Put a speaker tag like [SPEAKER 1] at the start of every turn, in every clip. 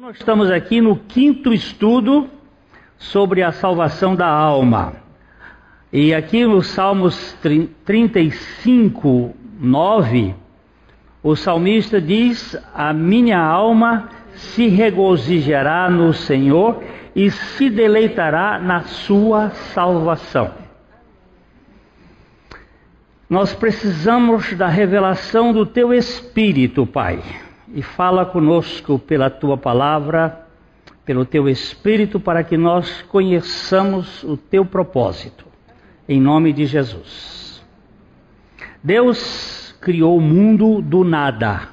[SPEAKER 1] nós estamos aqui no quinto estudo sobre a salvação da alma. E aqui no Salmos 35, 9, o salmista diz: A minha alma se regozijará no Senhor e se deleitará na sua salvação. Nós precisamos da revelação do teu Espírito, Pai e fala conosco pela tua palavra, pelo teu Espírito, para que nós conheçamos o teu propósito. Em nome de Jesus. Deus criou o mundo do nada.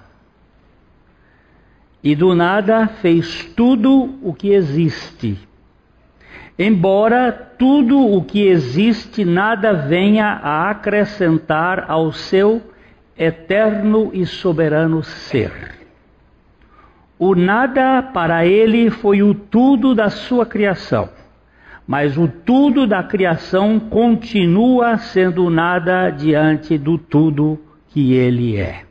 [SPEAKER 1] E do nada fez tudo o que existe. Embora tudo o que existe nada venha a acrescentar ao seu eterno e soberano ser. O nada para ele foi o tudo da sua criação, mas o tudo da criação continua sendo nada diante do tudo que ele é.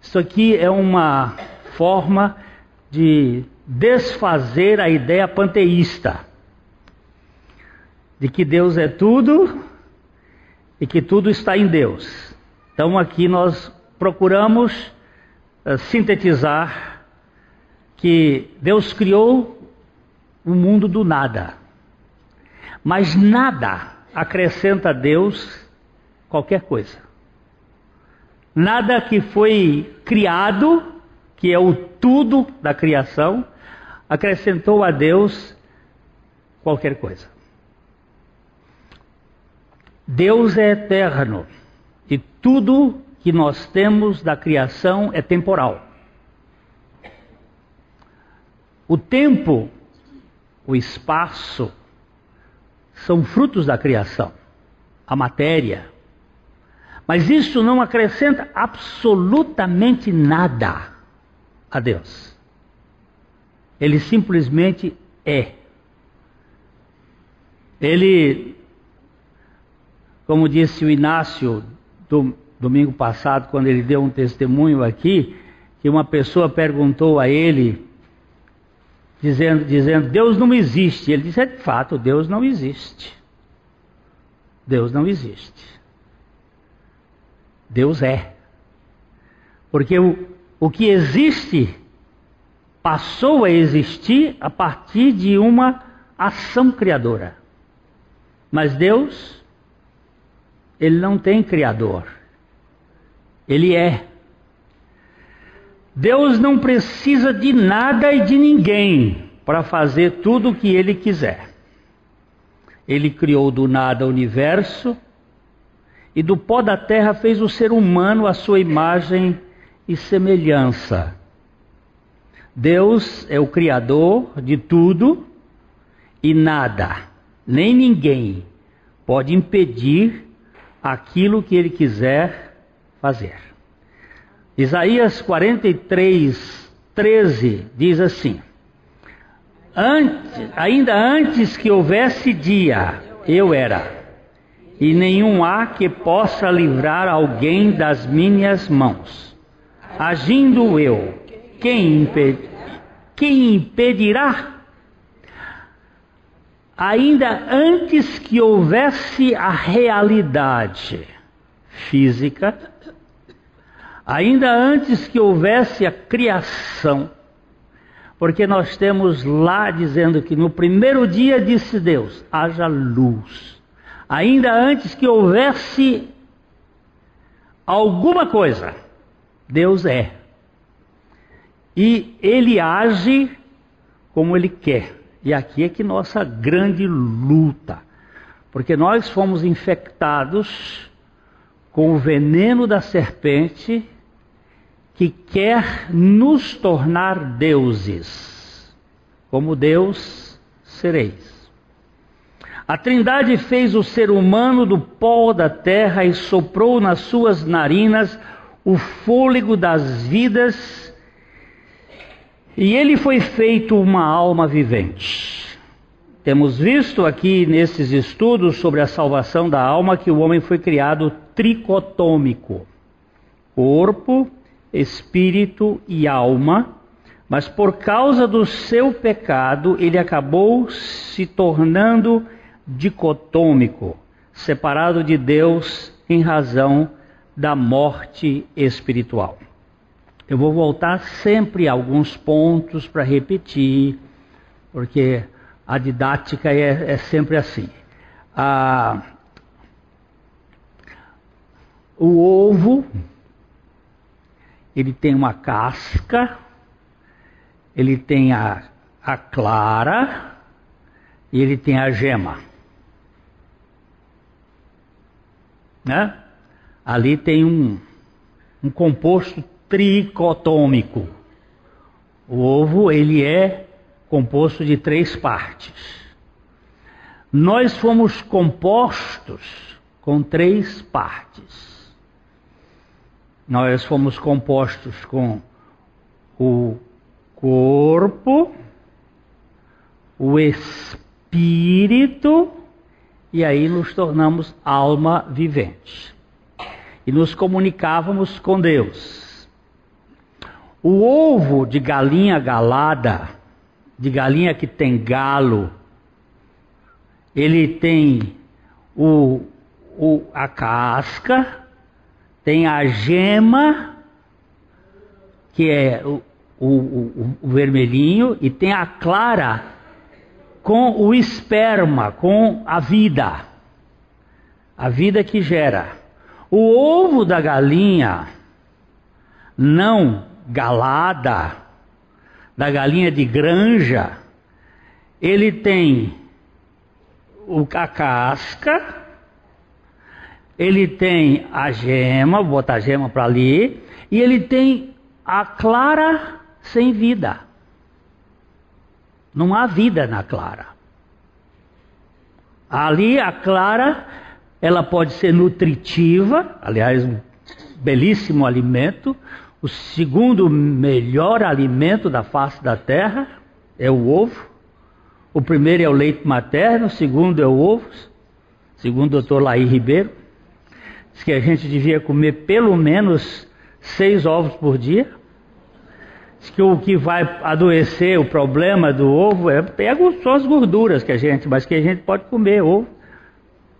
[SPEAKER 1] Isso aqui é uma forma de desfazer a ideia panteísta de que Deus é tudo e que tudo está em Deus. Então aqui nós procuramos uh, sintetizar que Deus criou o mundo do nada. Mas nada acrescenta a Deus qualquer coisa. Nada que foi criado, que é o tudo da criação, acrescentou a Deus qualquer coisa. Deus é eterno e tudo que nós temos da criação é temporal. O tempo, o espaço, são frutos da criação, a matéria. Mas isso não acrescenta absolutamente nada a Deus. Ele simplesmente é. Ele, como disse o Inácio do, domingo passado, quando ele deu um testemunho aqui, que uma pessoa perguntou a ele dizendo, dizendo Deus não existe. Ele disse: é de fato, Deus não existe. Deus não existe. Deus é. Porque o, o que existe passou a existir a partir de uma ação criadora. Mas Deus, Ele não tem criador. Ele é. Deus não precisa de nada e de ninguém para fazer tudo o que ele quiser. Ele criou do nada o universo e do pó da terra fez o ser humano à sua imagem e semelhança. Deus é o Criador de tudo e nada, nem ninguém pode impedir aquilo que ele quiser fazer. Isaías 43, 13 diz assim: antes, Ainda antes que houvesse dia, eu era, e nenhum há que possa livrar alguém das minhas mãos. Agindo eu, quem, quem impedirá? Ainda antes que houvesse a realidade física, ainda antes que houvesse a criação, porque nós temos lá dizendo que no primeiro dia disse Deus: haja luz. Ainda antes que houvesse alguma coisa, Deus é. E Ele age como Ele quer. E aqui é que nossa grande luta, porque nós fomos infectados com o veneno da serpente que quer nos tornar deuses, como Deus sereis. A Trindade fez o ser humano do pó da terra e soprou nas suas narinas o fôlego das vidas, e ele foi feito uma alma vivente. Temos visto aqui nesses estudos sobre a salvação da alma que o homem foi criado tricotômico: corpo, espírito e alma, Mas por causa do seu pecado, ele acabou se tornando dicotômico, separado de Deus em razão da morte espiritual. Eu vou voltar sempre a alguns pontos para repetir, porque a didática é, é sempre assim. Ah, o ovo, ele tem uma casca, ele tem a, a clara e ele tem a gema. Né? Ali tem um, um composto tricotômico. O ovo ele é composto de três partes. Nós fomos compostos com três partes. Nós fomos compostos com o corpo, o espírito, e aí nos tornamos alma vivente. E nos comunicávamos com Deus. O ovo de galinha galada, de galinha que tem galo, ele tem o, o, a casca, tem a gema, que é o, o, o, vermelhinho e tem a clara com o esperma, com a vida, a vida que gera. O ovo da galinha não galada, da galinha de granja, ele tem a casca, ele tem a gema, vou botar a gema para ali, e ele tem a clara sem vida. Não há vida na clara. Ali a clara, ela pode ser nutritiva, aliás, um belíssimo alimento. O segundo melhor alimento da face da terra é o ovo. O primeiro é o leite materno, o segundo é o ovo. Segundo o doutor Laí Ribeiro, diz que a gente devia comer pelo menos seis ovos por dia que o que vai adoecer, o problema do ovo, é pega só as gorduras que a gente, mas que a gente pode comer ovo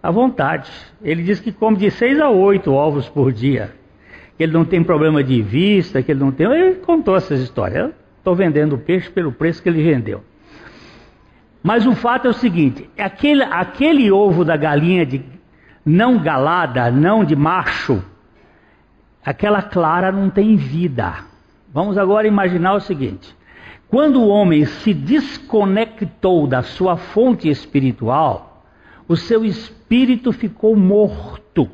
[SPEAKER 1] à vontade. Ele diz que come de 6 a 8 ovos por dia. Que ele não tem problema de vista, que ele não tem. Ele contou essas histórias. Estou vendendo peixe pelo preço que ele vendeu. Mas o fato é o seguinte: aquele, aquele ovo da galinha de não galada, não de macho, aquela clara não tem vida. Vamos agora imaginar o seguinte: quando o homem se desconectou da sua fonte espiritual, o seu espírito ficou morto,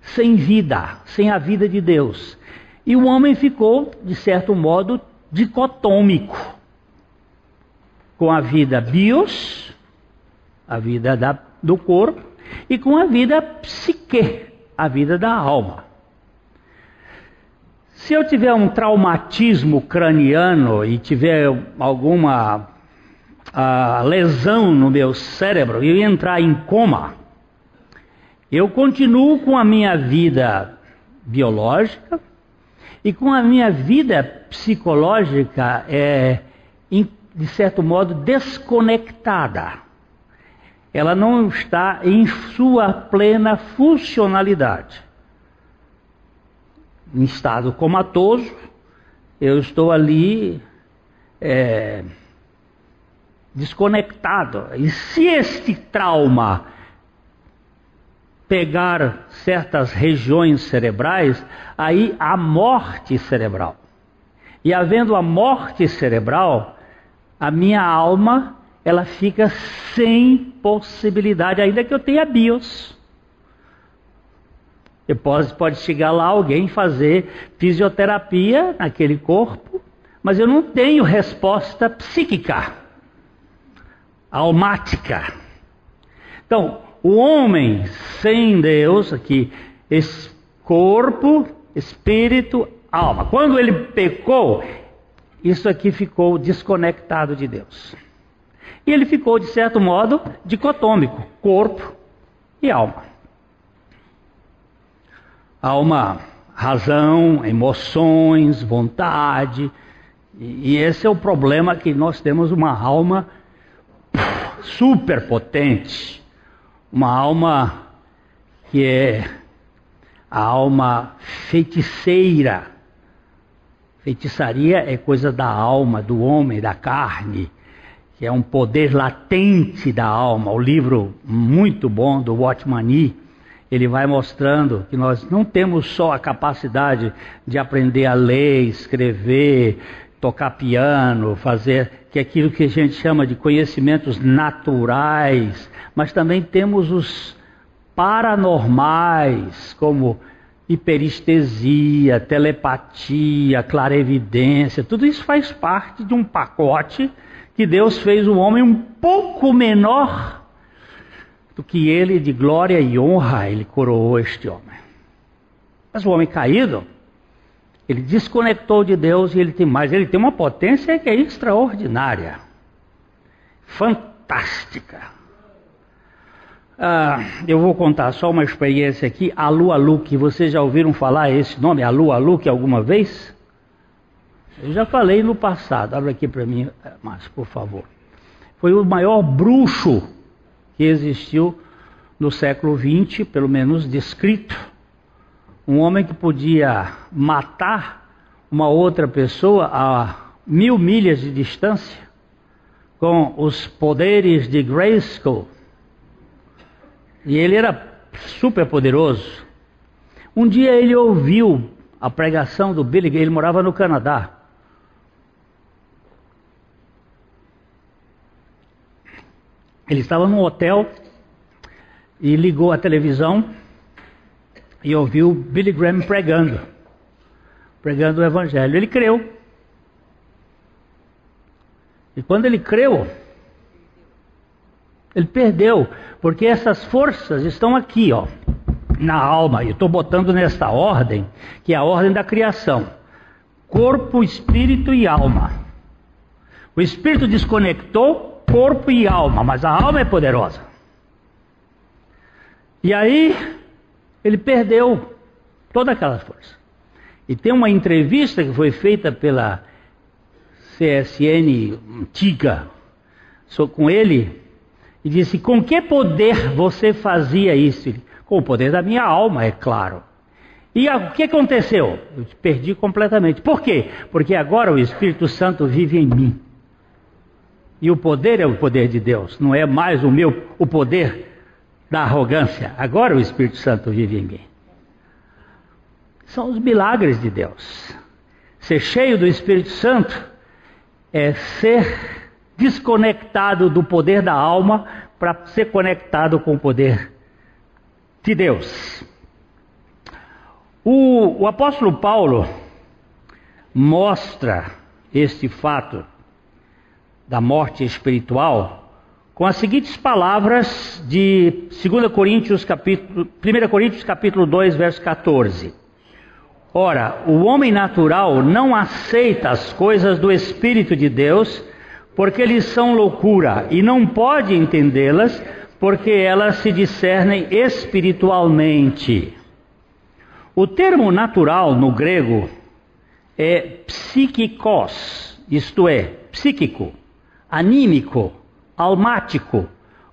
[SPEAKER 1] sem vida, sem a vida de Deus. E o homem ficou, de certo modo, dicotômico, com a vida bios, a vida da, do corpo, e com a vida psique, a vida da alma. Se eu tiver um traumatismo craniano e tiver alguma uh, lesão no meu cérebro e entrar em coma, eu continuo com a minha vida biológica e com a minha vida psicológica, é, de certo modo, desconectada. Ela não está em sua plena funcionalidade em estado comatoso, eu estou ali é, desconectado. E se este trauma pegar certas regiões cerebrais, aí há morte cerebral. E havendo a morte cerebral, a minha alma ela fica sem possibilidade, ainda que eu tenha bios. Depois pode chegar lá alguém fazer fisioterapia naquele corpo, mas eu não tenho resposta psíquica, almática. Então, o homem sem Deus, aqui, esse corpo, espírito, alma. Quando ele pecou, isso aqui ficou desconectado de Deus. E ele ficou, de certo modo, dicotômico: corpo e alma. Uma razão, emoções, vontade, E, esse é o problema que nós temos uma alma super potente, uma alma que é a alma feiticeira. Feitiçaria é coisa da alma, do homem, da carne, é um poder latente da alma. O livro muito bom do Watchman Nee, ele vai mostrando que nós não temos só a capacidade de aprender a ler, escrever, tocar piano, fazer que é aquilo que a gente chama de conhecimentos naturais, mas também temos os paranormais, como hiperestesia, telepatia, clarevidência, tudo isso faz parte de um pacote que Deus fez o homem um pouco menor do que ele, de glória e honra, ele coroou este homem. Mas o homem caído, ele desconectou de Deus e ele tem mais, ele tem uma potência que é extraordinária, fantástica. Ah, eu vou contar só uma experiência aqui, Alu Aluque. Vocês já ouviram falar esse nome, Alu Aluque, alguma vez? Eu já falei no passado, abre aqui para mim, Márcio, por favor. Foi o maior bruxo que existiu no século XX, pelo menos descrito. Um homem que podia matar uma outra pessoa a mil milhas de distância com os poderes de Grayskull e ele era super poderoso. Um dia ele ouviu a pregação do Billy ele morava no Canadá. Ele estava num hotel e ligou a televisão e ouviu Billy Graham pregando, pregando o Evangelho. Ele creu. E quando ele creu, ele perdeu, porque essas forças estão aqui, ó, na alma. Eu estou botando nesta ordem, que é a ordem da criação: corpo, espírito e alma. O espírito desconectou corpo e alma, mas a alma é poderosa. E aí ele perdeu toda aquela força. E tem uma entrevista que foi feita pela CSN antiga com ele e disse: Com que poder você fazia isso? Com o poder da minha alma, é claro. E o que aconteceu? Eu perdi completamente. Por quê? Porque agora o Espírito Santo vive em mim. E o poder é o poder de Deus, não é mais o meu o poder da arrogância. Agora o Espírito Santo vive em mim. São os milagres de Deus. Ser cheio do Espírito Santo é ser desconectado do poder da alma para ser conectado com o poder de Deus. O, o apóstolo Paulo mostra este fato da morte espiritual com as seguintes palavras de 2 Coríntios capítulo, 1 Coríntios capítulo 2, verso 14. Ora, o homem natural não aceita as coisas do Espírito de Deus, porque eles são loucura e não pode entendê-las, porque elas se discernem espiritualmente. O termo natural no grego é psíquicos, isto é, psíquico, anímico, almático,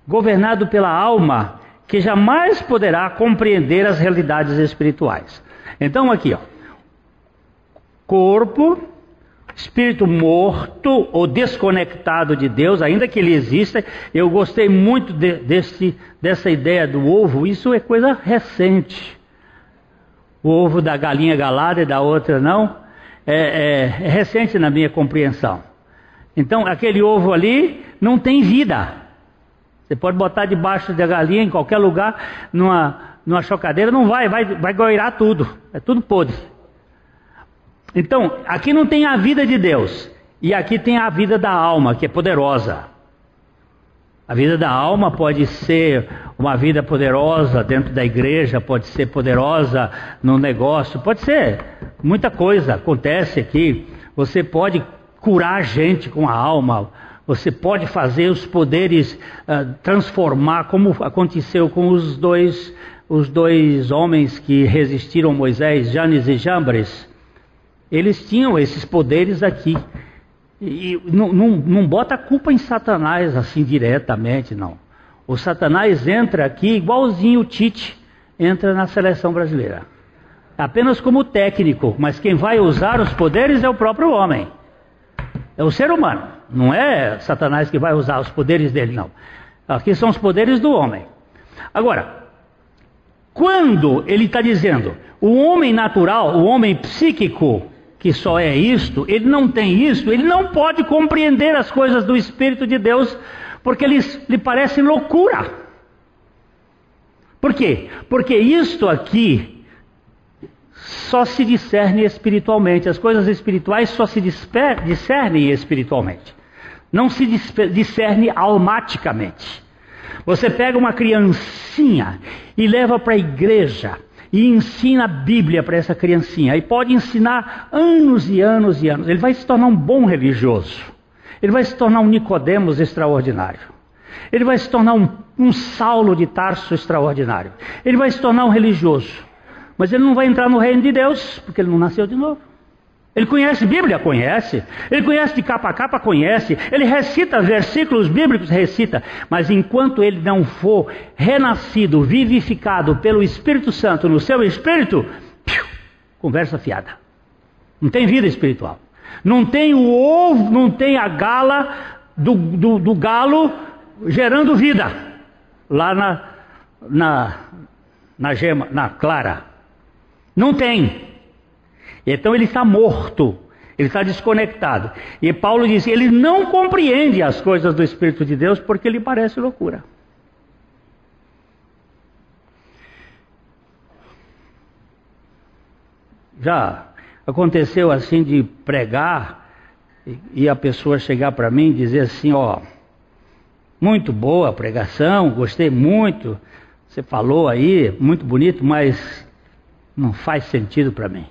[SPEAKER 1] governado pela alma, que jamais poderá compreender as realidades espirituais. Então aqui, ó, corpo, espírito morto ou desconectado de Deus, ainda que ele exista. Eu gostei muito de, desse, dessa ideia do ovo, isso é coisa recente. O ovo da galinha galada e da outra não, é, é, é recente na minha compreensão. Então, aquele ovo ali não tem vida. Você pode botar debaixo da galinha, em qualquer lugar, numa, numa chocadeira, não vai, vai, vai goirar tudo. É tudo podre. Então, aqui não tem a vida de Deus, e aqui tem a vida da alma, que é poderosa. A vida da alma pode ser uma vida poderosa dentro da igreja, pode ser poderosa no negócio, pode ser muita coisa acontece aqui. Você pode curar gente com a alma, você pode fazer os poderes uh, transformar, como aconteceu com os dois, os dois homens que resistiram a Moisés, Janes e Jambres. Eles tinham esses poderes aqui. E, e não, não, não bota a culpa em Satanás assim diretamente, não. O Satanás entra aqui igualzinho o Tite entra na seleção brasileira. Apenas como técnico, mas quem vai usar os poderes é o próprio homem. É o ser humano. Não é Satanás que vai usar os poderes dele, não. Aqui são os poderes do homem. Agora, quando ele está dizendo o homem natural, o homem psíquico, que só é isto, ele não tem isso, ele não pode compreender as coisas do Espírito de Deus, porque lhes, lhe parece loucura. Por quê? Porque isto aqui só se discerne espiritualmente, as coisas espirituais só se discernem espiritualmente, não se discerne almaticamente. Você pega uma criancinha e leva para a igreja e ensina a Bíblia para essa criancinha. E pode ensinar anos e anos e anos. Ele vai se tornar um bom religioso. Ele vai se tornar um Nicodemos extraordinário. Ele vai se tornar um, um Saulo de Tarso extraordinário. Ele vai se tornar um religioso. Mas ele não vai entrar no reino de Deus, porque ele não nasceu de novo. Ele conhece Bíblia? Conhece. Ele conhece de capa a capa? Conhece. Ele recita versículos bíblicos? Recita. Mas enquanto ele não for renascido, vivificado pelo Espírito Santo no seu espírito, piu, conversa fiada. Não tem vida espiritual. Não tem o ovo, não tem a gala do, do, do galo gerando vida lá na, na, na gema, na clara. Não tem. Então ele está morto, ele está desconectado. E Paulo diz: ele não compreende as coisas do Espírito de Deus porque lhe parece loucura. Já aconteceu assim de pregar e a pessoa chegar para mim e dizer assim: ó, muito boa a pregação, gostei muito, você falou aí, muito bonito, mas não faz sentido para mim.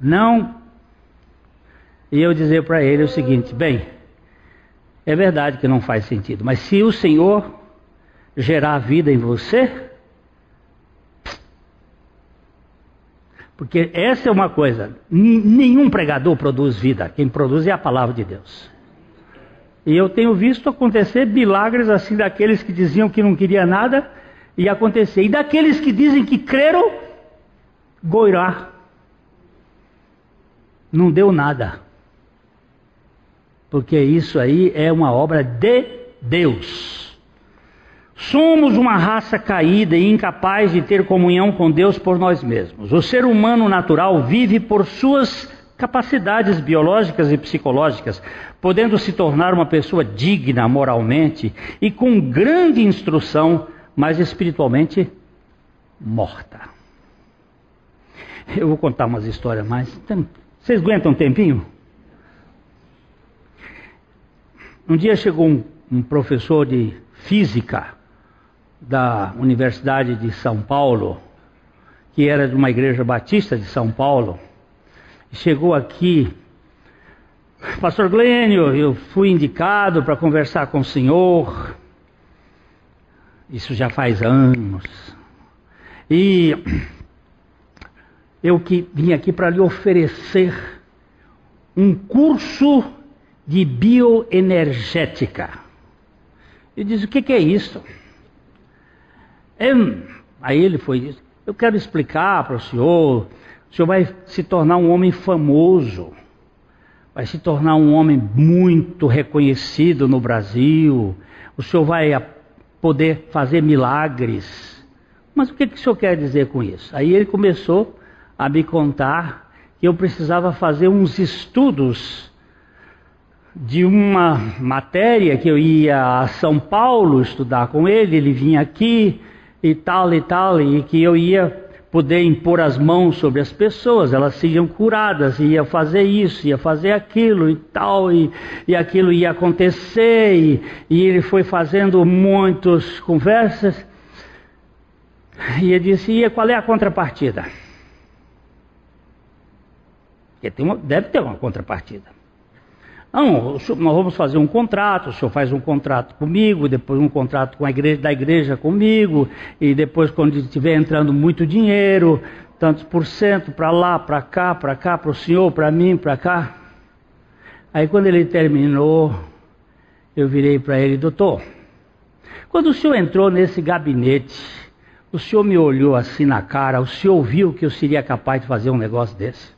[SPEAKER 1] Não. E eu dizer para ele o seguinte: bem, é verdade que não faz sentido, mas se o Senhor gerar vida em você, porque essa é uma coisa, nenhum pregador produz vida, quem produz é a palavra de Deus. E eu tenho visto acontecer milagres assim daqueles que diziam que não queria nada e acontecer, e daqueles que dizem que creram, goirar não deu nada. Porque isso aí é uma obra de Deus. Somos uma raça caída e incapaz de ter comunhão com Deus por nós mesmos. O ser humano natural vive por suas capacidades biológicas e psicológicas, podendo se tornar uma pessoa digna moralmente e com grande instrução, mas espiritualmente morta. Eu vou contar umas histórias mais. Vocês aguentam um tempinho? Um dia chegou um, um professor de física da Universidade de São Paulo, que era de uma igreja batista de São Paulo, chegou aqui, Pastor Glênio, eu fui indicado para conversar com o senhor, isso já faz anos, e eu que vim aqui para lhe oferecer um curso de bioenergética. E diz: O que, que é isso? É, aí ele foi: Eu quero explicar para o senhor. O senhor vai se tornar um homem famoso, vai se tornar um homem muito reconhecido no Brasil. O senhor vai poder fazer milagres. Mas o que, que o senhor quer dizer com isso? Aí ele começou a me contar que eu precisava fazer uns estudos de uma matéria que eu ia a São Paulo estudar com ele, ele vinha aqui e tal e tal, e que eu ia poder impor as mãos sobre as pessoas, elas seriam curadas, ia fazer isso, ia fazer aquilo e tal, e, e aquilo ia acontecer, e, e ele foi fazendo muitas conversas, e ele disse, e qual é a contrapartida? Porque uma, deve ter uma contrapartida. Não, nós vamos fazer um contrato, o senhor faz um contrato comigo, depois um contrato com a igreja, da igreja comigo, e depois quando estiver entrando muito dinheiro, tantos por cento para lá, para cá, para cá, para o senhor, para mim, para cá. Aí quando ele terminou, eu virei para ele, doutor, quando o senhor entrou nesse gabinete, o senhor me olhou assim na cara, o senhor viu que eu seria capaz de fazer um negócio desse?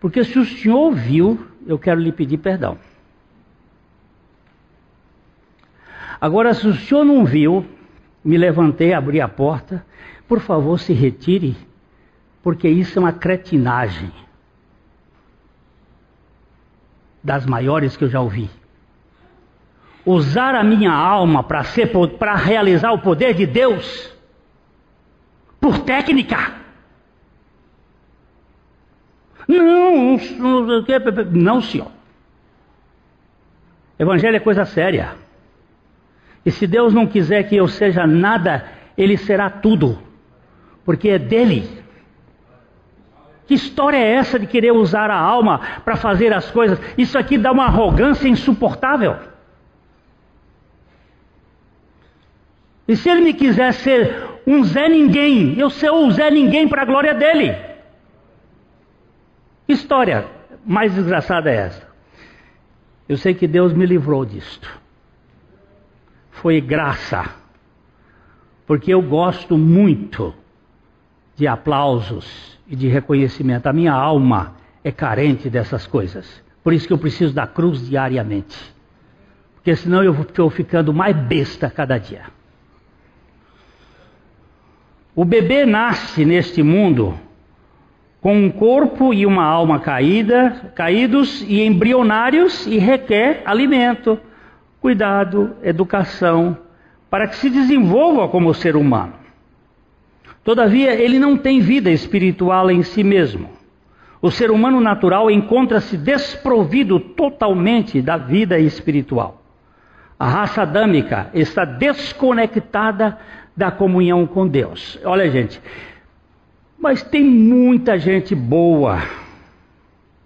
[SPEAKER 1] Porque se o senhor viu, eu quero lhe pedir perdão. Agora, se o senhor não viu, me levantei, abri a porta, por favor, se retire, porque isso é uma cretinagem das maiores que eu já ouvi. Usar a minha alma para realizar o poder de Deus por técnica. Não, não, senhor. Evangelho é coisa séria. E se Deus não quiser que eu seja nada, Ele será tudo, porque é dele. Que história é essa de querer usar a alma para fazer as coisas? Isso aqui dá uma arrogância insuportável. E se ele me quiser ser um Zé Ninguém, eu sou o Zé Ninguém para a glória dele. História mais desgraçada é essa? Eu sei que Deus me livrou disto. Foi graça. Porque eu gosto muito de aplausos e de reconhecimento. A minha alma é carente dessas coisas. Por isso que eu preciso da cruz diariamente. Porque senão eu estou ficando mais besta cada dia. O bebê nasce neste mundo com um corpo e uma alma caída, caídos e embrionários e requer alimento, cuidado, educação, para que se desenvolva como ser humano. Todavia, ele não tem vida espiritual em si mesmo. O ser humano natural encontra-se desprovido totalmente da vida espiritual. A raça adâmica está desconectada da comunhão com Deus. Olha, gente, mas tem muita gente boa,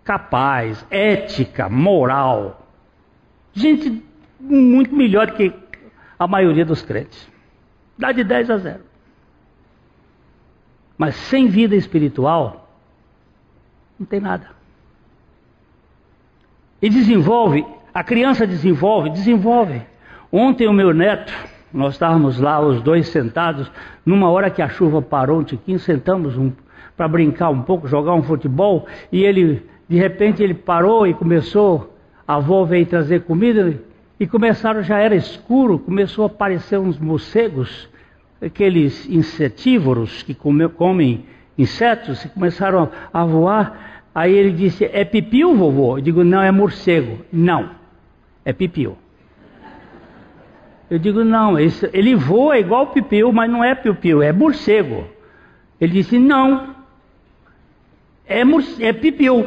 [SPEAKER 1] capaz, ética, moral, gente muito melhor que a maioria dos crentes. Dá de 10 a 0. Mas sem vida espiritual, não tem nada. E desenvolve, a criança desenvolve, desenvolve. Ontem o meu neto, nós estávamos lá os dois sentados, numa hora que a chuva parou um tiquinho, sentamos um, para brincar um pouco, jogar um futebol, e ele, de repente, ele parou e começou, a avó veio trazer comida, e começaram, já era escuro, começou a aparecer uns morcegos, aqueles insetívoros que come, comem insetos, começaram a voar. Aí ele disse: É pipiu, vovô? Eu digo: Não, é morcego. Não, é pipiu. Eu digo: Não, esse, ele voa igual pipiu, mas não é pipiu, é morcego. Ele disse: Não, é, é pipiu.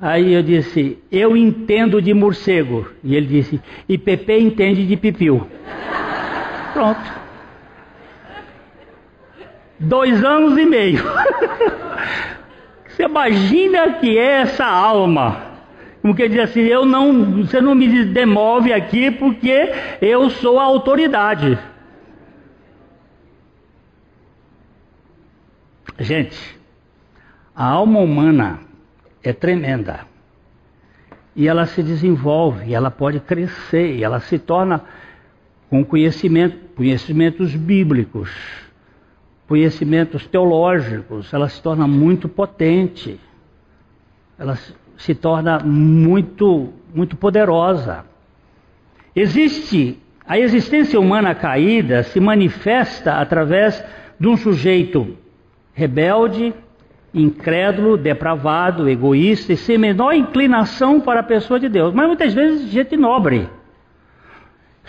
[SPEAKER 1] Aí eu disse: Eu entendo de morcego. E ele disse: E Pepe entende de pipiu. Pronto. Dois anos e meio. Você imagina que é essa alma. Como que diz assim, eu não, você não me demove aqui porque eu sou a autoridade. Gente, a alma humana é tremenda. E ela se desenvolve, ela pode crescer, ela se torna com conhecimento, conhecimentos bíblicos conhecimentos teológicos, ela se torna muito potente, ela se torna muito, muito poderosa. Existe, a existência humana caída se manifesta através de um sujeito rebelde, incrédulo, depravado, egoísta e sem menor inclinação para a pessoa de Deus, mas muitas vezes gente nobre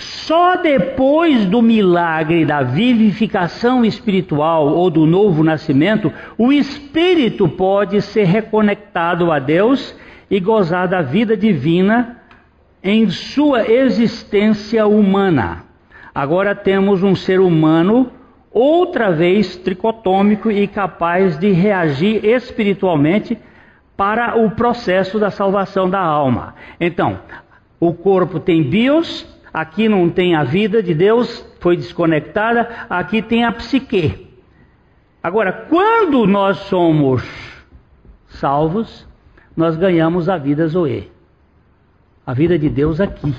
[SPEAKER 1] só depois do milagre da vivificação espiritual ou do novo nascimento, o espírito pode ser reconectado a Deus e gozar da vida divina em sua existência humana. Agora temos um ser humano outra vez tricotômico e capaz de reagir espiritualmente para o processo da salvação da alma. Então, o corpo tem bios, Aqui não tem a vida de Deus, foi desconectada, aqui tem a psique. Agora, quando nós somos salvos, nós ganhamos a vida Zoe, a vida de Deus aqui.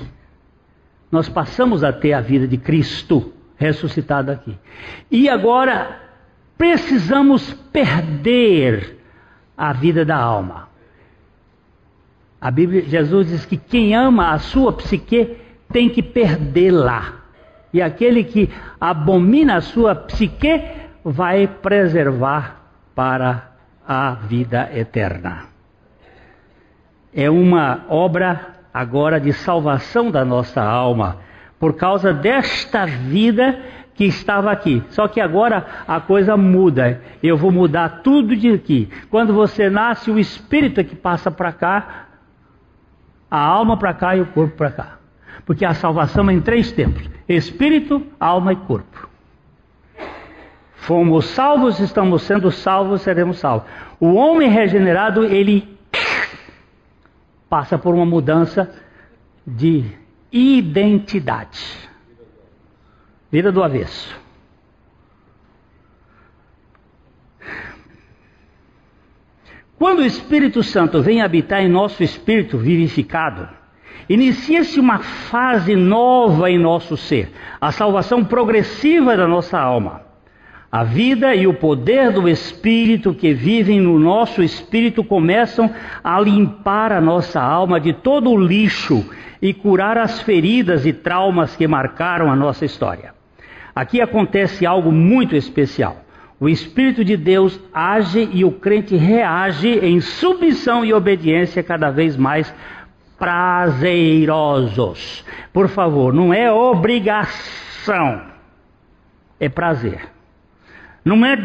[SPEAKER 1] Nós passamos a ter a vida de Cristo ressuscitado aqui. E agora precisamos perder a vida da alma. A Bíblia, Jesus diz que quem ama a sua psique tem que perdê-la. E aquele que abomina a sua psique vai preservar para a vida eterna. É uma obra agora de salvação da nossa alma, por causa desta vida que estava aqui. Só que agora a coisa muda. Eu vou mudar tudo de aqui. Quando você nasce, o espírito é que passa para cá, a alma para cá e o corpo para cá. Porque a salvação é em três tempos: espírito, alma e corpo. Fomos salvos, estamos sendo salvos, seremos salvos. O homem regenerado, ele passa por uma mudança de identidade. Vida do avesso. Quando o Espírito Santo vem habitar em nosso espírito vivificado, inicia-se uma fase nova em nosso ser, a salvação progressiva da nossa alma. A vida e o poder do Espírito que vivem no nosso espírito começam a limpar a nossa alma de todo o lixo e curar as feridas e traumas que marcaram a nossa história. Aqui acontece algo muito especial. O Espírito de Deus age e o crente reage em submissão e obediência cada vez mais prazerosos. Por favor, não é obrigação, é prazer. Não é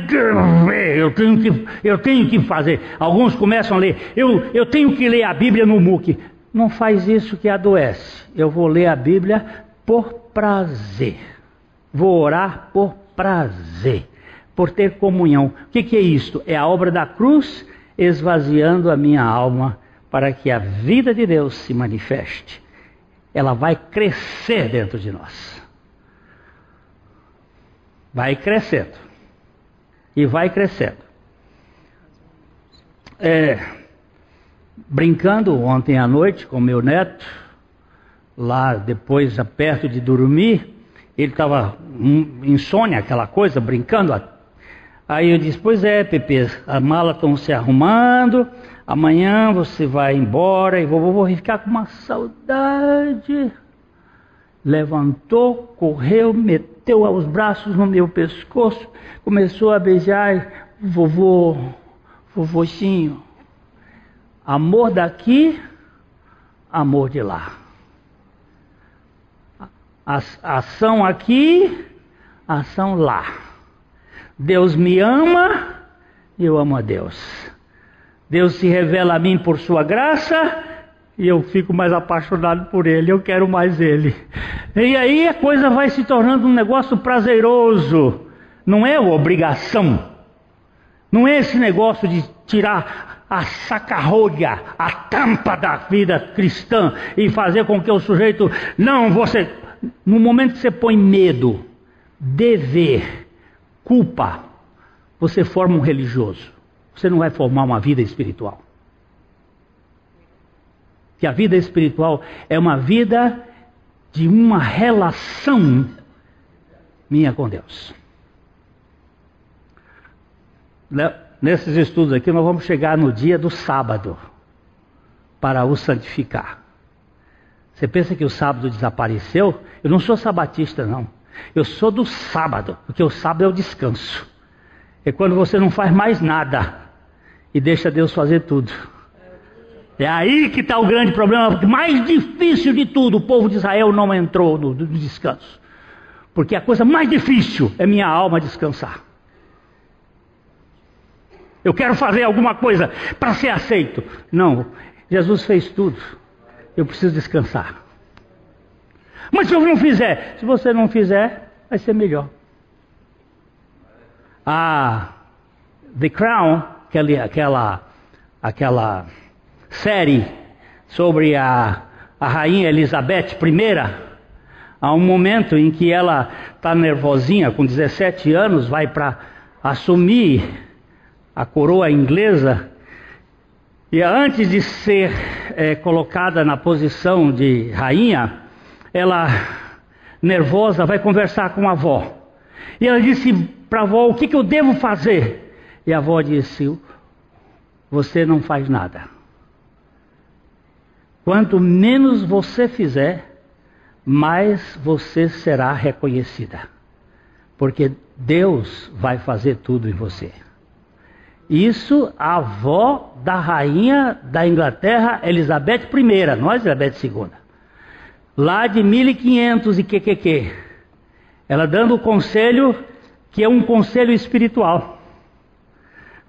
[SPEAKER 1] eu tenho que, eu tenho que fazer. Alguns começam a ler, eu, eu tenho que ler a Bíblia no MOOC. Não faz isso que adoece. Eu vou ler a Bíblia por prazer. Vou orar por prazer, por ter comunhão. O que, que é isto? É a obra da cruz esvaziando a minha alma para que a vida de Deus se manifeste. Ela vai crescer dentro de nós. Vai crescendo. E vai crescendo. É, brincando ontem à noite com meu neto, lá depois, perto de dormir, ele estava insônia, aquela coisa, brincando. Aí eu disse: Pois é, Pepe, as malas estão se arrumando, amanhã você vai embora e vou, vou ficar com uma saudade. Levantou, correu, meteu os braços no meu pescoço, começou a beijar, vovô, vovôzinho. Amor daqui, amor de lá ação aqui, ação lá. Deus me ama, eu amo a Deus. Deus se revela a mim por sua graça e eu fico mais apaixonado por Ele, eu quero mais Ele. E aí a coisa vai se tornando um negócio prazeroso, não é obrigação, não é esse negócio de tirar a sacarrolha, a tampa da vida cristã e fazer com que o sujeito, não, você no momento que você põe medo, dever, culpa, você forma um religioso. Você não vai formar uma vida espiritual. Que a vida espiritual é uma vida de uma relação minha com Deus. Nesses estudos aqui, nós vamos chegar no dia do sábado para o santificar. Você pensa que o sábado desapareceu? Eu não sou sabatista, não. Eu sou do sábado, porque o sábado é o descanso. É quando você não faz mais nada e deixa Deus fazer tudo. É aí que está o grande problema, mais difícil de tudo. O povo de Israel não entrou no, no descanso. Porque a coisa mais difícil é minha alma descansar. Eu quero fazer alguma coisa para ser aceito. Não, Jesus fez tudo eu preciso descansar. Mas se eu não fizer, se você não fizer, vai ser melhor. A The Crown, aquela, aquela, aquela série sobre a, a rainha Elizabeth I, há um momento em que ela está nervosinha, com 17 anos, vai para assumir a coroa inglesa E antes de ser é, colocada na posição de rainha, ela, nervosa, vai conversar com a avó. E ela disse para a avó: O que, que eu devo fazer? E a avó disse: Você não faz nada. Quanto menos você fizer, mais você será reconhecida. Porque Deus vai fazer tudo em você. Isso a avó da rainha da Inglaterra, Elizabeth I, não Elizabeth II. Lá de 1500 e que que que. Ela dando o conselho que é um conselho espiritual.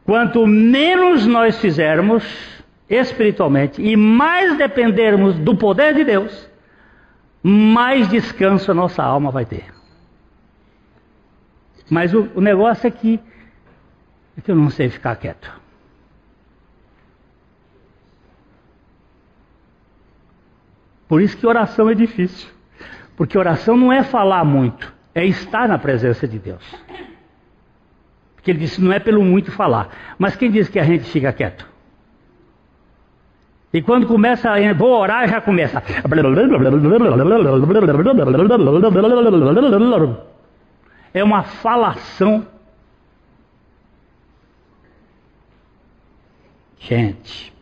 [SPEAKER 1] Quanto menos nós fizermos espiritualmente e mais dependermos do poder de Deus, mais descanso a nossa alma vai ter. Mas o, o negócio é que é que eu não sei ficar quieto. Por isso que oração é difícil. Porque oração não é falar muito, é estar na presença de Deus. Porque ele disse, não é pelo muito falar. Mas quem diz que a gente fica quieto? E quando começa, vou orar, já começa. É uma falação Gente,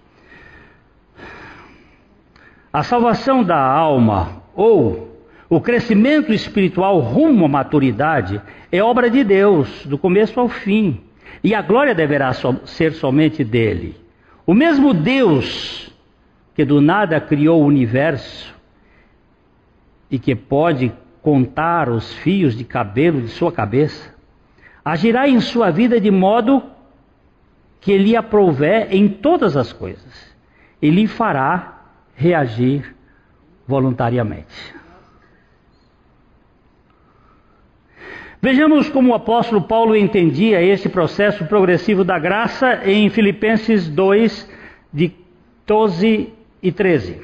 [SPEAKER 1] a salvação da alma ou o crescimento espiritual rumo à maturidade é obra de Deus, do começo ao fim, e a glória deverá ser somente dele. O mesmo Deus que do nada criou o universo e que pode contar os fios de cabelo de sua cabeça, agirá em sua vida de modo que lhe aprouver em todas as coisas e lhe fará reagir voluntariamente. Vejamos como o apóstolo Paulo entendia esse processo progressivo da graça em Filipenses 2, de 12 e 13.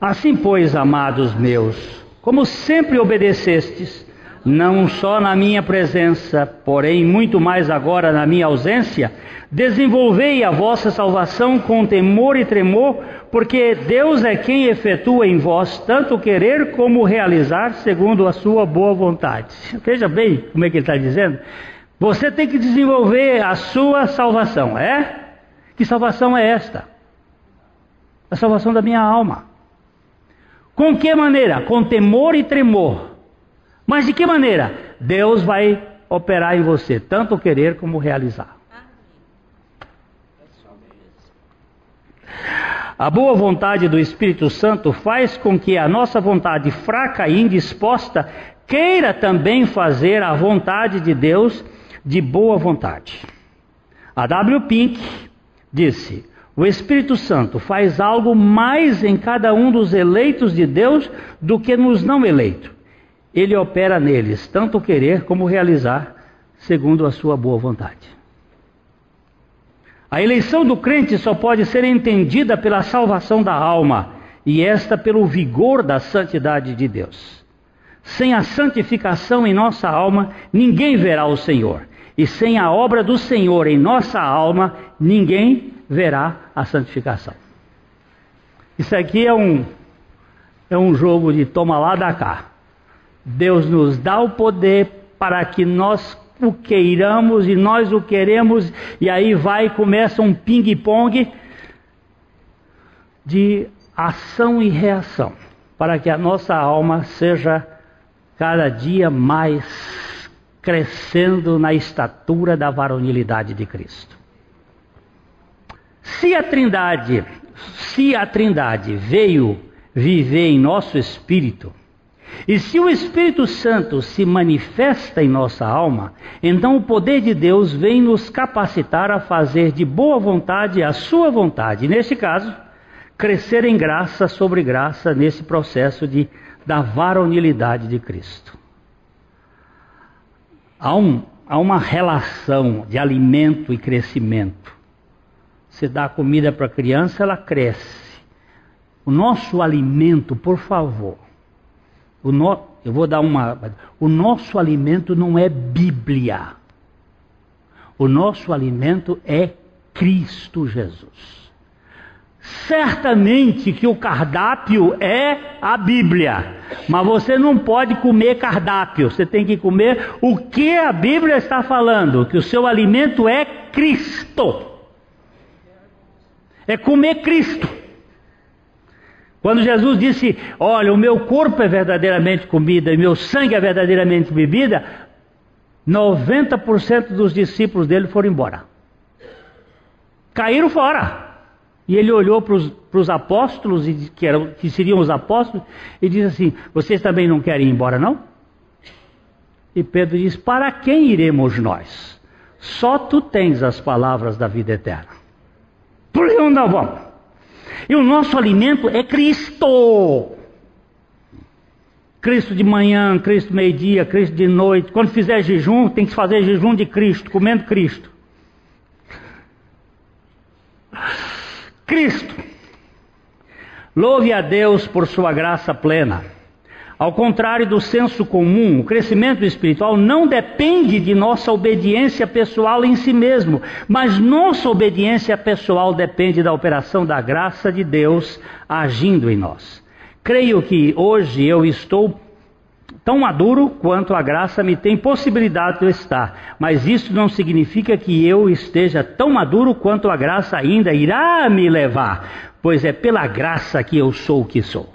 [SPEAKER 1] Assim, pois, amados meus, como sempre obedecestes, não só na minha presença, porém muito mais agora na minha ausência, desenvolvei a vossa salvação com temor e tremor, porque Deus é quem efetua em vós tanto querer como realizar segundo a sua boa vontade. Veja bem como é que ele está dizendo. Você tem que desenvolver a sua salvação, é? Que salvação é esta? A salvação da minha alma. Com que maneira? Com temor e tremor mas de que maneira? Deus vai operar em você, tanto querer como realizar. A boa vontade do Espírito Santo faz com que a nossa vontade fraca e indisposta queira também fazer a vontade de Deus de boa vontade. A W. Pink disse: o Espírito Santo faz algo mais em cada um dos eleitos de Deus do que nos não eleitos ele opera neles tanto querer como realizar, segundo a sua boa vontade. A eleição do crente só pode ser entendida pela salvação da alma, e esta pelo vigor da santidade de Deus. Sem a santificação em nossa alma, ninguém verá o Senhor. E sem a obra do Senhor em nossa alma, ninguém verá a santificação. Isso aqui é um, é um jogo de toma lá da cá. Deus nos dá o poder para que nós o queiramos e nós o queremos, e aí vai começa um ping-pong de ação e reação, para que a nossa alma seja cada dia mais crescendo na estatura da varonilidade de Cristo. Se a Trindade, se a Trindade veio viver em nosso espírito, e se o Espírito Santo se manifesta em nossa alma, então o poder de Deus vem nos capacitar a fazer de boa vontade a sua vontade. Neste caso, crescer em graça sobre graça nesse processo de, da varonilidade de Cristo. Há, um, há uma relação de alimento e crescimento. Você dá comida para a criança, ela cresce. O nosso alimento, por favor, o no, eu vou dar uma. O nosso alimento não é Bíblia. O nosso alimento é Cristo Jesus. Certamente que o cardápio é a Bíblia, mas você não pode comer cardápio, você tem que comer o que a Bíblia está falando, que o seu alimento é Cristo. É comer Cristo. Quando Jesus disse: Olha, o meu corpo é verdadeiramente comida e meu sangue é verdadeiramente bebida, 90% dos discípulos dele foram embora. Caíram fora. E ele olhou para os apóstolos, que, eram, que seriam os apóstolos, e disse assim: Vocês também não querem ir embora, não? E Pedro diz: Para quem iremos nós? Só tu tens as palavras da vida eterna. Por que não vamos? E o nosso alimento é Cristo. Cristo de manhã, Cristo meio-dia, Cristo de noite. Quando fizer jejum, tem que fazer jejum de Cristo, comendo Cristo. Cristo. Louve a Deus por sua graça plena. Ao contrário do senso comum, o crescimento espiritual não depende de nossa obediência pessoal em si mesmo, mas nossa obediência pessoal depende da operação da graça de Deus agindo em nós. Creio que hoje eu estou tão maduro quanto a graça me tem possibilidade de estar, mas isso não significa que eu esteja tão maduro quanto a graça ainda irá me levar, pois é pela graça que eu sou o que sou.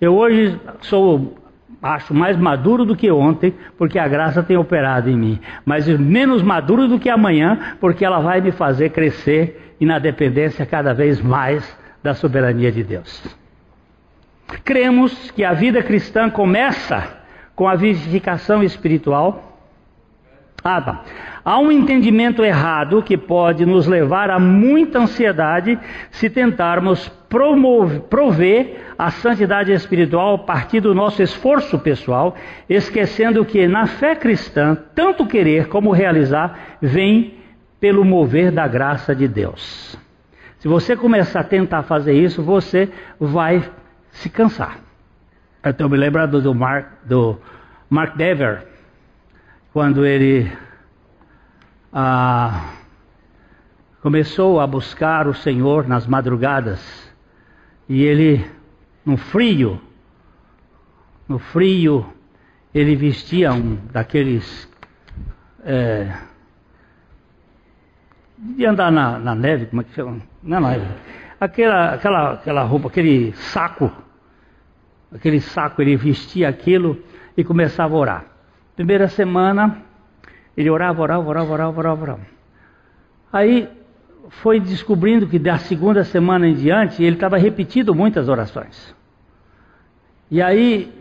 [SPEAKER 1] Eu hoje sou, acho, mais maduro do que ontem, porque a graça tem operado em mim, mas menos maduro do que amanhã, porque ela vai me fazer crescer e na dependência cada vez mais da soberania de Deus. Cremos que a vida cristã começa com a vivificação espiritual. Ah, tá. Há um entendimento errado que pode nos levar a muita ansiedade se tentarmos promover, prover a santidade espiritual a partir do nosso esforço pessoal, esquecendo que na fé cristã, tanto querer como realizar vem pelo mover da graça de Deus. Se você começar a tentar fazer isso, você vai se cansar. Eu me lembrando do Mark, do Mark Dever, quando ele ah, começou a buscar o Senhor nas madrugadas, e ele, no frio, no frio, ele vestia um daqueles. É, de andar na, na, neve, como é que chama? Não é neve. Aquela, aquela, aquela roupa, aquele saco, aquele saco, ele vestia aquilo e começava a orar. Primeira semana, ele orava, orava, orava, orava, orava, orava. Aí foi descobrindo que da segunda semana em diante ele estava repetindo muitas orações. E aí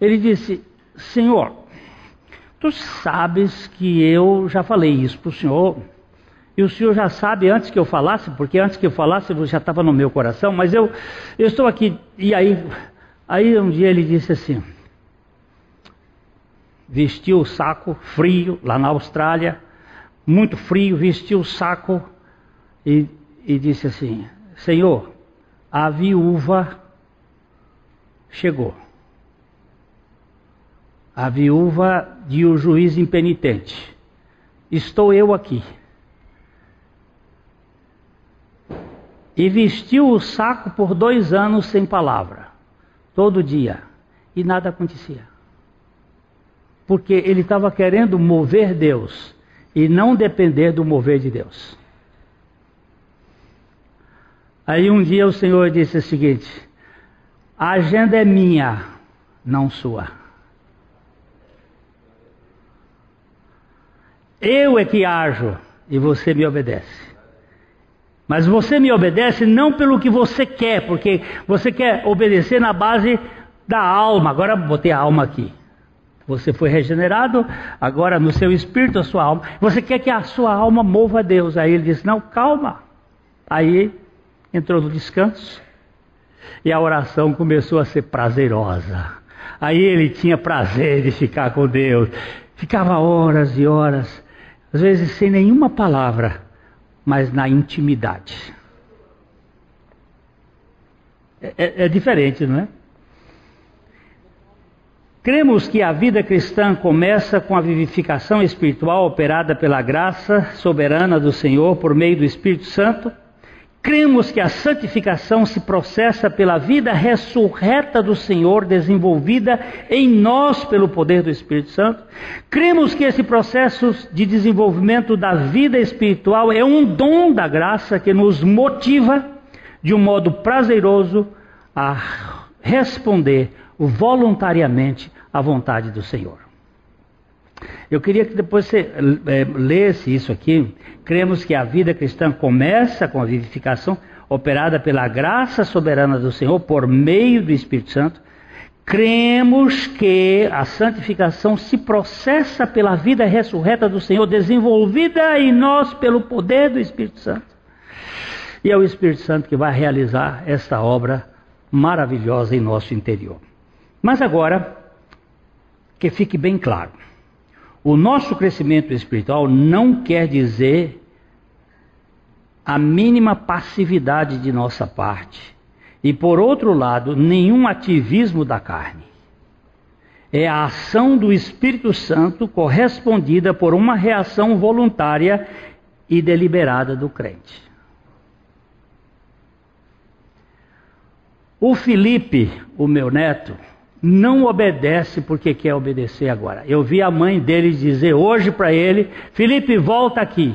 [SPEAKER 1] ele disse: Senhor, tu sabes que eu já falei isso para o Senhor, e o Senhor já sabe antes que eu falasse, porque antes que eu falasse já estava no meu coração, mas eu, eu estou aqui. E aí, aí um dia ele disse assim: vestiu o saco frio lá na Austrália, muito frio, vestiu o saco e, e disse assim: Senhor, a viúva chegou. A viúva de o um juiz impenitente. Estou eu aqui. E vestiu o saco por dois anos sem palavra, todo dia, e nada acontecia porque ele estava querendo mover Deus e não depender do mover de Deus. Aí um dia o Senhor disse o seguinte: a agenda é minha, não sua. Eu é que ajo e você me obedece. Mas você me obedece não pelo que você quer, porque você quer obedecer na base da alma. Agora botei a alma aqui. Você foi regenerado, agora no seu espírito, a sua alma. Você quer que a sua alma mova a Deus. Aí ele disse: Não, calma. Aí entrou no descanso e a oração começou a ser prazerosa. Aí ele tinha prazer de ficar com Deus. Ficava horas e horas, às vezes sem nenhuma palavra, mas na intimidade. É, é, é diferente, não é? Cremos que a vida cristã começa com a vivificação espiritual operada pela graça soberana do Senhor por meio do Espírito Santo. Cremos que a santificação se processa pela vida ressurreta do Senhor, desenvolvida em nós pelo poder do Espírito Santo. Cremos que esse processo de desenvolvimento da vida espiritual é um dom da graça que nos motiva de um modo prazeroso a responder voluntariamente à vontade do Senhor. Eu queria que depois você é, lesse isso aqui. Cremos que a vida cristã começa com a vivificação operada pela graça soberana do Senhor por meio do Espírito Santo. Cremos que a santificação se processa pela vida ressurreta do Senhor, desenvolvida em nós pelo poder do Espírito Santo. E é o Espírito Santo que vai realizar esta obra maravilhosa em nosso interior. Mas agora, que fique bem claro. O nosso crescimento espiritual não quer dizer a mínima passividade de nossa parte. E por outro lado, nenhum ativismo da carne. É a ação do Espírito Santo correspondida por uma reação voluntária e deliberada do crente. O Felipe, o meu neto, não obedece porque quer obedecer agora. Eu vi a mãe dele dizer hoje para ele: Felipe, volta aqui.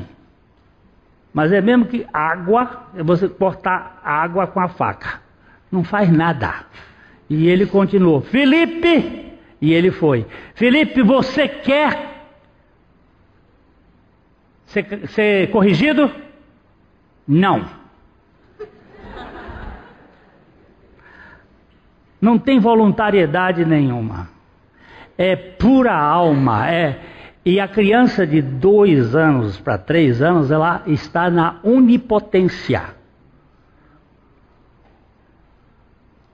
[SPEAKER 1] Mas é mesmo que água, é você cortar água com a faca. Não faz nada. E ele continuou: Felipe! E ele foi: Felipe, você quer ser, ser corrigido? Não. Não tem voluntariedade nenhuma. É pura alma. É, e a criança de dois anos para três anos, ela está na onipotência.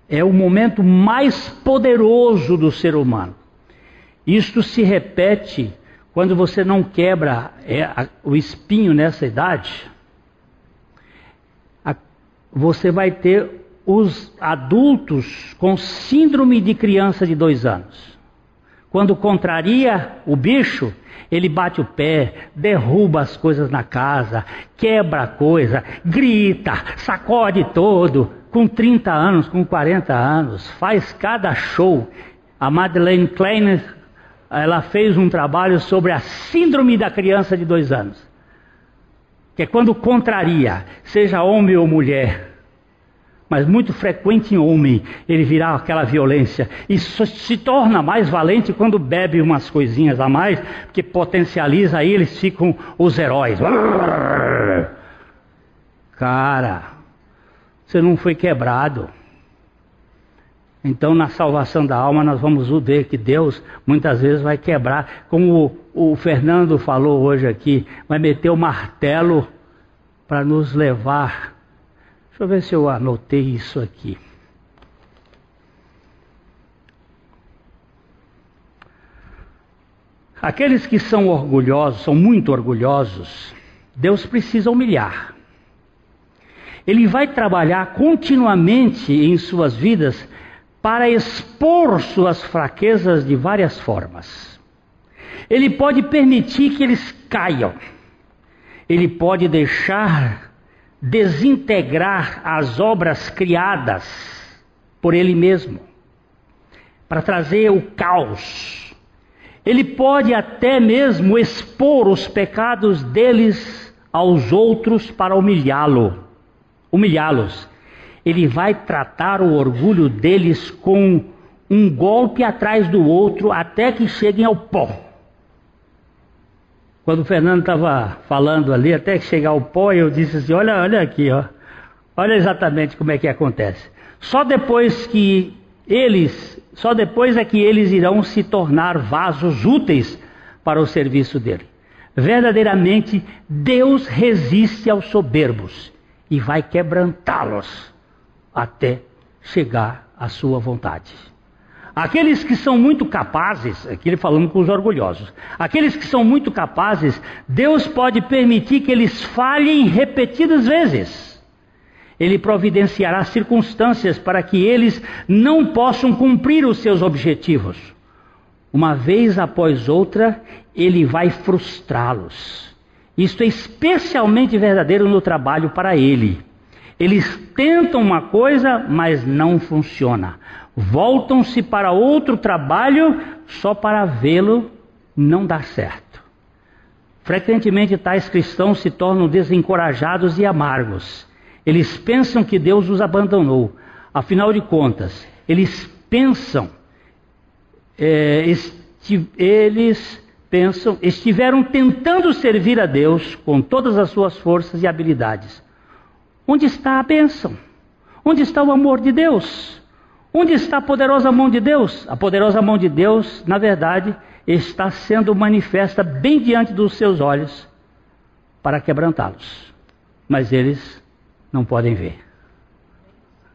[SPEAKER 1] É o momento mais poderoso do ser humano. Isto se repete quando você não quebra é, o espinho nessa idade. Você vai ter os adultos com síndrome de criança de dois anos. Quando contraria o bicho, ele bate o pé, derruba as coisas na casa, quebra a coisa, grita, sacode todo. Com 30 anos, com 40 anos, faz cada show. A Madeleine Klein, ela fez um trabalho sobre a síndrome da criança de dois anos. Que é quando contraria, seja homem ou mulher, mas muito frequente em homem ele virar aquela violência. E se torna mais valente quando bebe umas coisinhas a mais, que potencializa aí, eles ficam os heróis. Cara, você não foi quebrado. Então, na salvação da alma, nós vamos ver que Deus muitas vezes vai quebrar, como o Fernando falou hoje aqui, vai meter o martelo para nos levar Deixa eu ver se eu anotei isso aqui. Aqueles que são orgulhosos, são muito orgulhosos, Deus precisa humilhar. Ele vai trabalhar continuamente em suas vidas para expor suas fraquezas de várias formas. Ele pode permitir que eles caiam. Ele pode deixar desintegrar as obras criadas por ele mesmo, para trazer o caos. Ele pode até mesmo expor os pecados deles aos outros para humilhá-lo, humilhá-los. Ele vai tratar o orgulho deles com um golpe atrás do outro até que cheguem ao pó. Quando o Fernando estava falando ali, até que chegar o pó, eu disse assim: olha, olha aqui, ó. Olha exatamente como é que acontece. Só depois que eles, só depois é que eles irão se tornar vasos úteis para o serviço dele. Verdadeiramente, Deus resiste aos soberbos e vai quebrantá-los até chegar à sua vontade. Aqueles que são muito capazes, aqui ele falando com os orgulhosos, aqueles que são muito capazes, Deus pode permitir que eles falhem repetidas vezes. Ele providenciará circunstâncias para que eles não possam cumprir os seus objetivos. Uma vez após outra, ele vai frustrá-los. Isto é especialmente verdadeiro no trabalho para ele. Eles tentam uma coisa, mas não funciona. Voltam-se para outro trabalho só para vê-lo não dar certo. Frequentemente tais cristãos se tornam desencorajados e amargos. Eles pensam que Deus os abandonou. Afinal de contas, eles pensam, é, esti eles pensam, estiveram tentando servir a Deus com todas as suas forças e habilidades. Onde está a bênção? Onde está o amor de Deus? Onde está a poderosa mão de Deus? A poderosa mão de Deus, na verdade, está sendo manifesta bem diante dos seus olhos para quebrantá-los. Mas eles não podem ver.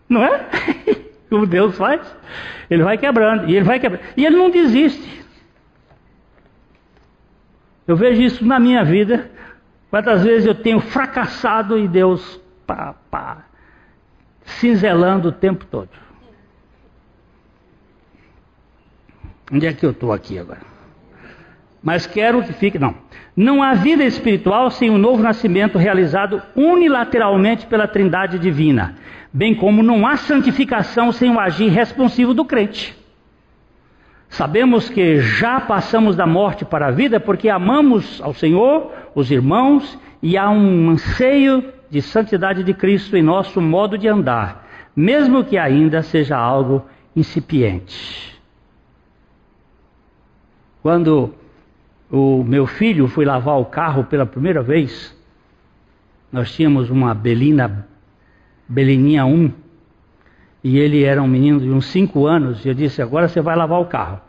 [SPEAKER 1] Não é? Como Deus faz? Ele vai quebrando, e ele vai quebrando. E ele não desiste. Eu vejo isso na minha vida. Quantas vezes eu tenho fracassado e Deus pá, pá, cinzelando o tempo todo. Onde é que eu estou aqui agora? Mas quero que fique. Não. Não há vida espiritual sem o um novo nascimento realizado unilateralmente pela Trindade Divina, bem como não há santificação sem o agir responsivo do crente. Sabemos que já passamos da morte para a vida porque amamos ao Senhor, os irmãos, e há um anseio de santidade de Cristo em nosso modo de andar, mesmo que ainda seja algo incipiente. Quando o meu filho foi lavar o carro pela primeira vez, nós tínhamos uma Belina, Belininha 1, e ele era um menino de uns 5 anos, e eu disse, agora você vai lavar o carro.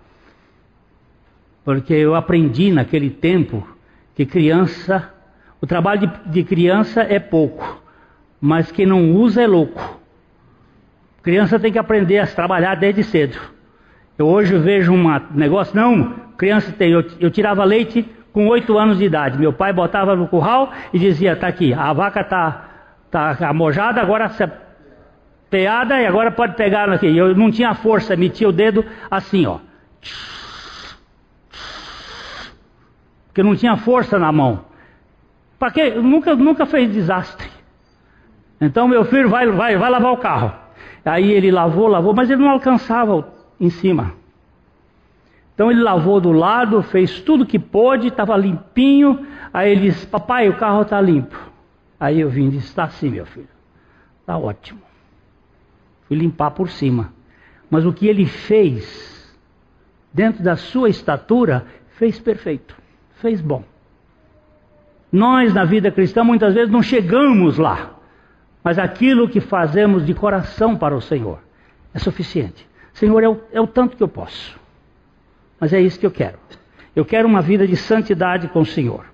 [SPEAKER 1] Porque eu aprendi naquele tempo que criança o trabalho de, de criança é pouco, mas quem não usa é louco. Criança tem que aprender a trabalhar desde cedo. Eu hoje vejo um negócio, não, criança tem, eu, eu tirava leite com oito anos de idade. Meu pai botava no curral e dizia, tá aqui, a vaca tá, tá amojada, agora peada e agora pode pegar aqui. Eu não tinha força, metia o dedo assim, ó. Porque não tinha força na mão. Para quê? Nunca, nunca fez desastre. Então meu filho vai, vai, vai lavar o carro. Aí ele lavou, lavou, mas ele não alcançava em cima. Então ele lavou do lado, fez tudo que pôde, estava limpinho. Aí ele disse: Papai, o carro está limpo. Aí eu vim e disse: Está sim, meu filho. Está ótimo. Fui limpar por cima. Mas o que ele fez, dentro da sua estatura, fez perfeito, fez bom. Nós, na vida cristã, muitas vezes não chegamos lá, mas aquilo que fazemos de coração para o Senhor é suficiente. Senhor, é o, é o tanto que eu posso, mas é isso que eu quero. Eu quero uma vida de santidade com o Senhor.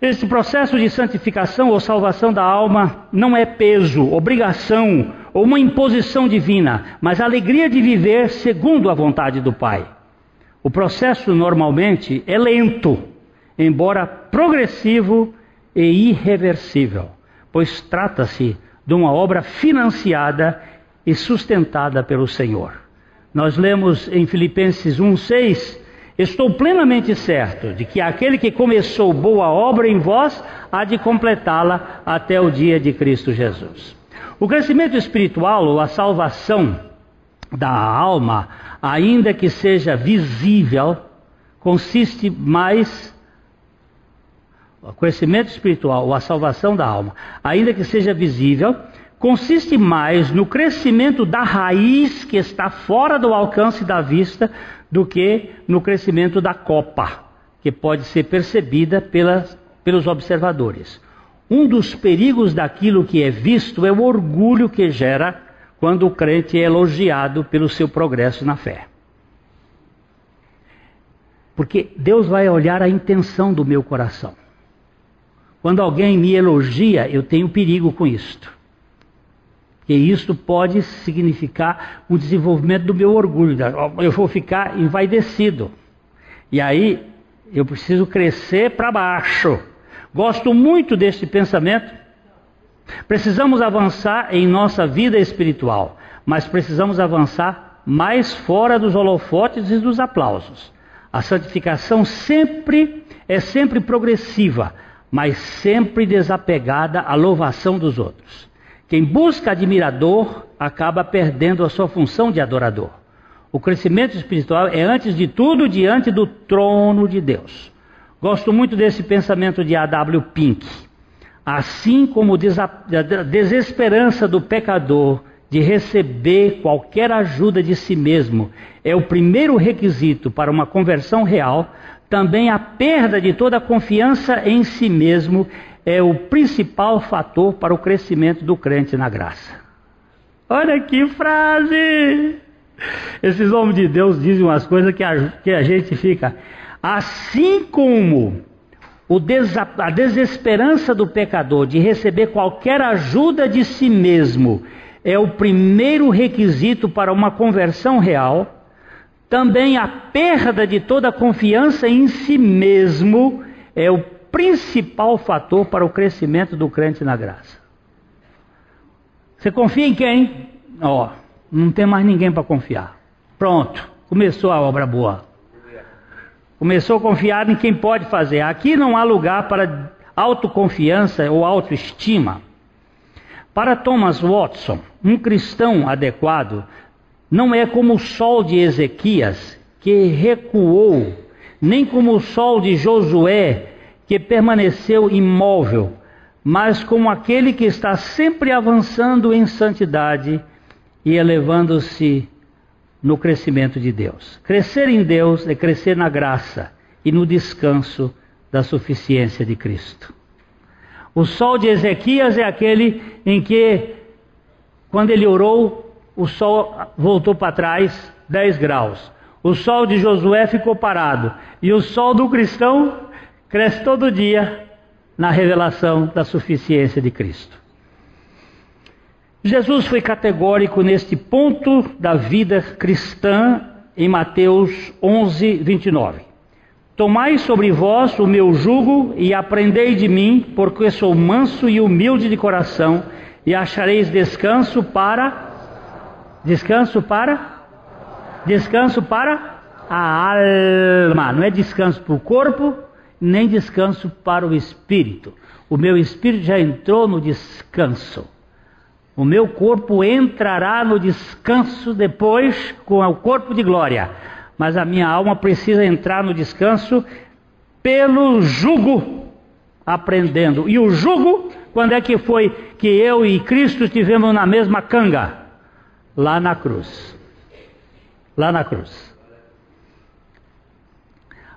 [SPEAKER 1] Esse processo de santificação ou salvação da alma não é peso, obrigação ou uma imposição divina, mas a alegria de viver segundo a vontade do Pai. O processo normalmente é lento, embora progressivo e irreversível, pois trata-se de uma obra financiada e sustentada pelo Senhor. Nós lemos em Filipenses 1:6, estou plenamente certo de que aquele que começou boa obra em vós há de completá-la até o dia de Cristo Jesus. O crescimento espiritual ou a salvação da alma, ainda que seja visível, consiste mais o conhecimento espiritual ou a salvação da alma, ainda que seja visível, consiste mais no crescimento da raiz que está fora do alcance da vista do que no crescimento da copa, que pode ser percebida pelas, pelos observadores. Um dos perigos daquilo que é visto é o orgulho que gera quando o crente é elogiado pelo seu progresso na fé. Porque Deus vai olhar a intenção do meu coração. Quando alguém me elogia, eu tenho perigo com isto. E isto pode significar o desenvolvimento do meu orgulho. Eu vou ficar envaidecido. E aí eu preciso crescer para baixo. Gosto muito deste pensamento. Precisamos avançar em nossa vida espiritual, mas precisamos avançar mais fora dos holofotes e dos aplausos. A santificação sempre é sempre progressiva mas sempre desapegada à louvação dos outros. Quem busca admirador acaba perdendo a sua função de adorador. O crescimento espiritual é, antes de tudo, diante do trono de Deus. Gosto muito desse pensamento de A.W. Pink. Assim como a desesperança do pecador de receber qualquer ajuda de si mesmo é o primeiro requisito para uma conversão real, também a perda de toda confiança em si mesmo é o principal fator para o crescimento do crente na graça. Olha que frase! Esses homens de Deus dizem umas coisas que a, que a gente fica. Assim como a desesperança do pecador de receber qualquer ajuda de si mesmo é o primeiro requisito para uma conversão real, também a perda de toda confiança em si mesmo é o principal fator para o crescimento do crente na graça. Você confia em quem? Ó, não tem mais ninguém para confiar. Pronto, começou a obra boa. Começou a confiar em quem pode fazer. Aqui não há lugar para autoconfiança ou autoestima. Para Thomas Watson, um cristão adequado não é como o sol de Ezequias, que recuou, nem como o sol de Josué, que permaneceu imóvel, mas como aquele que está sempre avançando em santidade e elevando-se no crescimento de Deus. Crescer em Deus é crescer na graça e no descanso da suficiência de Cristo. O sol de Ezequias é aquele em que, quando ele orou, o sol voltou para trás 10 graus. O sol de Josué ficou parado. E o sol do cristão cresce todo dia na revelação da suficiência de Cristo. Jesus foi categórico neste ponto da vida cristã em Mateus 11, 29. Tomai sobre vós o meu jugo e aprendei de mim, porque sou manso e humilde de coração, e achareis descanso para descanso para descanso para a alma, não é descanso para o corpo, nem descanso para o espírito. O meu espírito já entrou no descanso. O meu corpo entrará no descanso depois com o corpo de glória. Mas a minha alma precisa entrar no descanso pelo jugo, aprendendo. E o jugo, quando é que foi que eu e Cristo estivemos na mesma canga? Lá na cruz. Lá na cruz.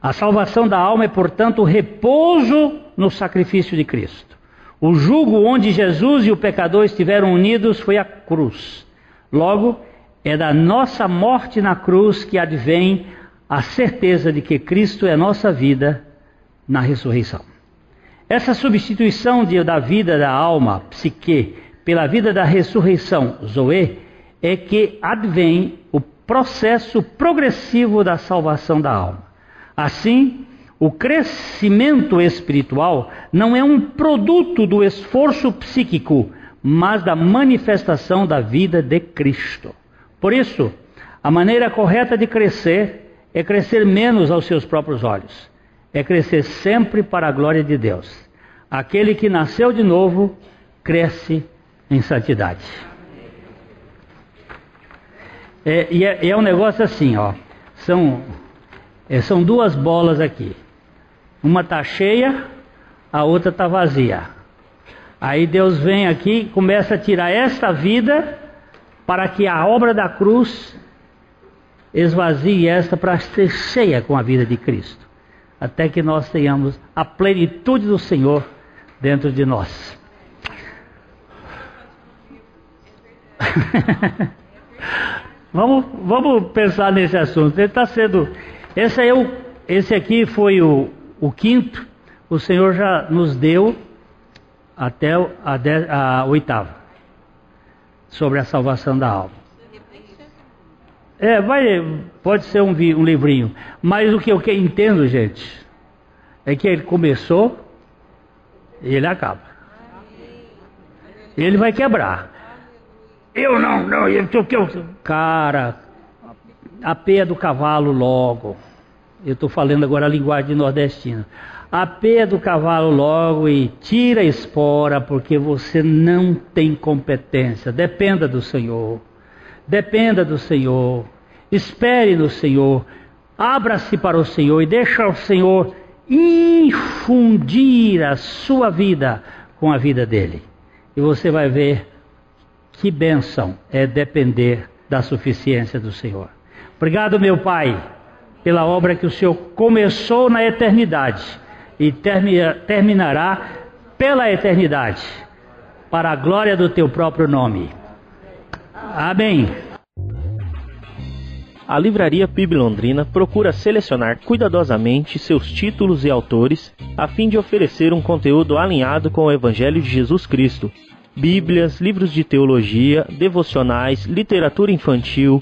[SPEAKER 1] A salvação da alma é, portanto, o repouso no sacrifício de Cristo. O jugo onde Jesus e o pecador estiveram unidos foi a cruz. Logo, é da nossa morte na cruz que advém a certeza de que Cristo é nossa vida na ressurreição. Essa substituição de, da vida da alma, psique, pela vida da ressurreição, zoe, é que advém o processo progressivo da salvação da alma. Assim, o crescimento espiritual não é um produto do esforço psíquico, mas da manifestação da vida de Cristo. Por isso, a maneira correta de crescer é crescer menos aos seus próprios olhos, é crescer sempre para a glória de Deus. Aquele que nasceu de novo cresce em santidade. É, e é, é um negócio assim, ó. São, é, são duas bolas aqui. Uma está cheia, a outra está vazia. Aí Deus vem aqui e começa a tirar esta vida para que a obra da cruz esvazie esta para ser cheia com a vida de Cristo. Até que nós tenhamos a plenitude do Senhor dentro de nós. vamos, vamos pensar nesse assunto. Ele está sendo. Esse, é o, esse aqui foi o, o quinto, o Senhor já nos deu até a, de, a oitava, sobre a salvação da alma. É, vai, pode ser um, um livrinho, mas o que eu entendo, gente, é que ele começou e ele acaba. Ele vai quebrar. Eu não, não, eu, eu, eu, cara, a peia do cavalo logo. Eu estou falando agora a linguagem nordestina. apeia do cavalo logo e tira a espora, porque você não tem competência. Dependa do Senhor. Dependa do Senhor. Espere no Senhor. Abra-se para o Senhor e deixa o Senhor infundir a sua vida com a vida dele. E você vai ver que bênção é depender da suficiência do Senhor. Obrigado, meu Pai, pela obra que o Senhor começou na eternidade e terminará pela eternidade, para a glória do teu próprio nome. Amém.
[SPEAKER 2] A Livraria PIB Londrina procura selecionar cuidadosamente seus títulos e autores a fim de oferecer um conteúdo alinhado com o Evangelho de Jesus Cristo. Bíblias, livros de teologia, devocionais, literatura infantil,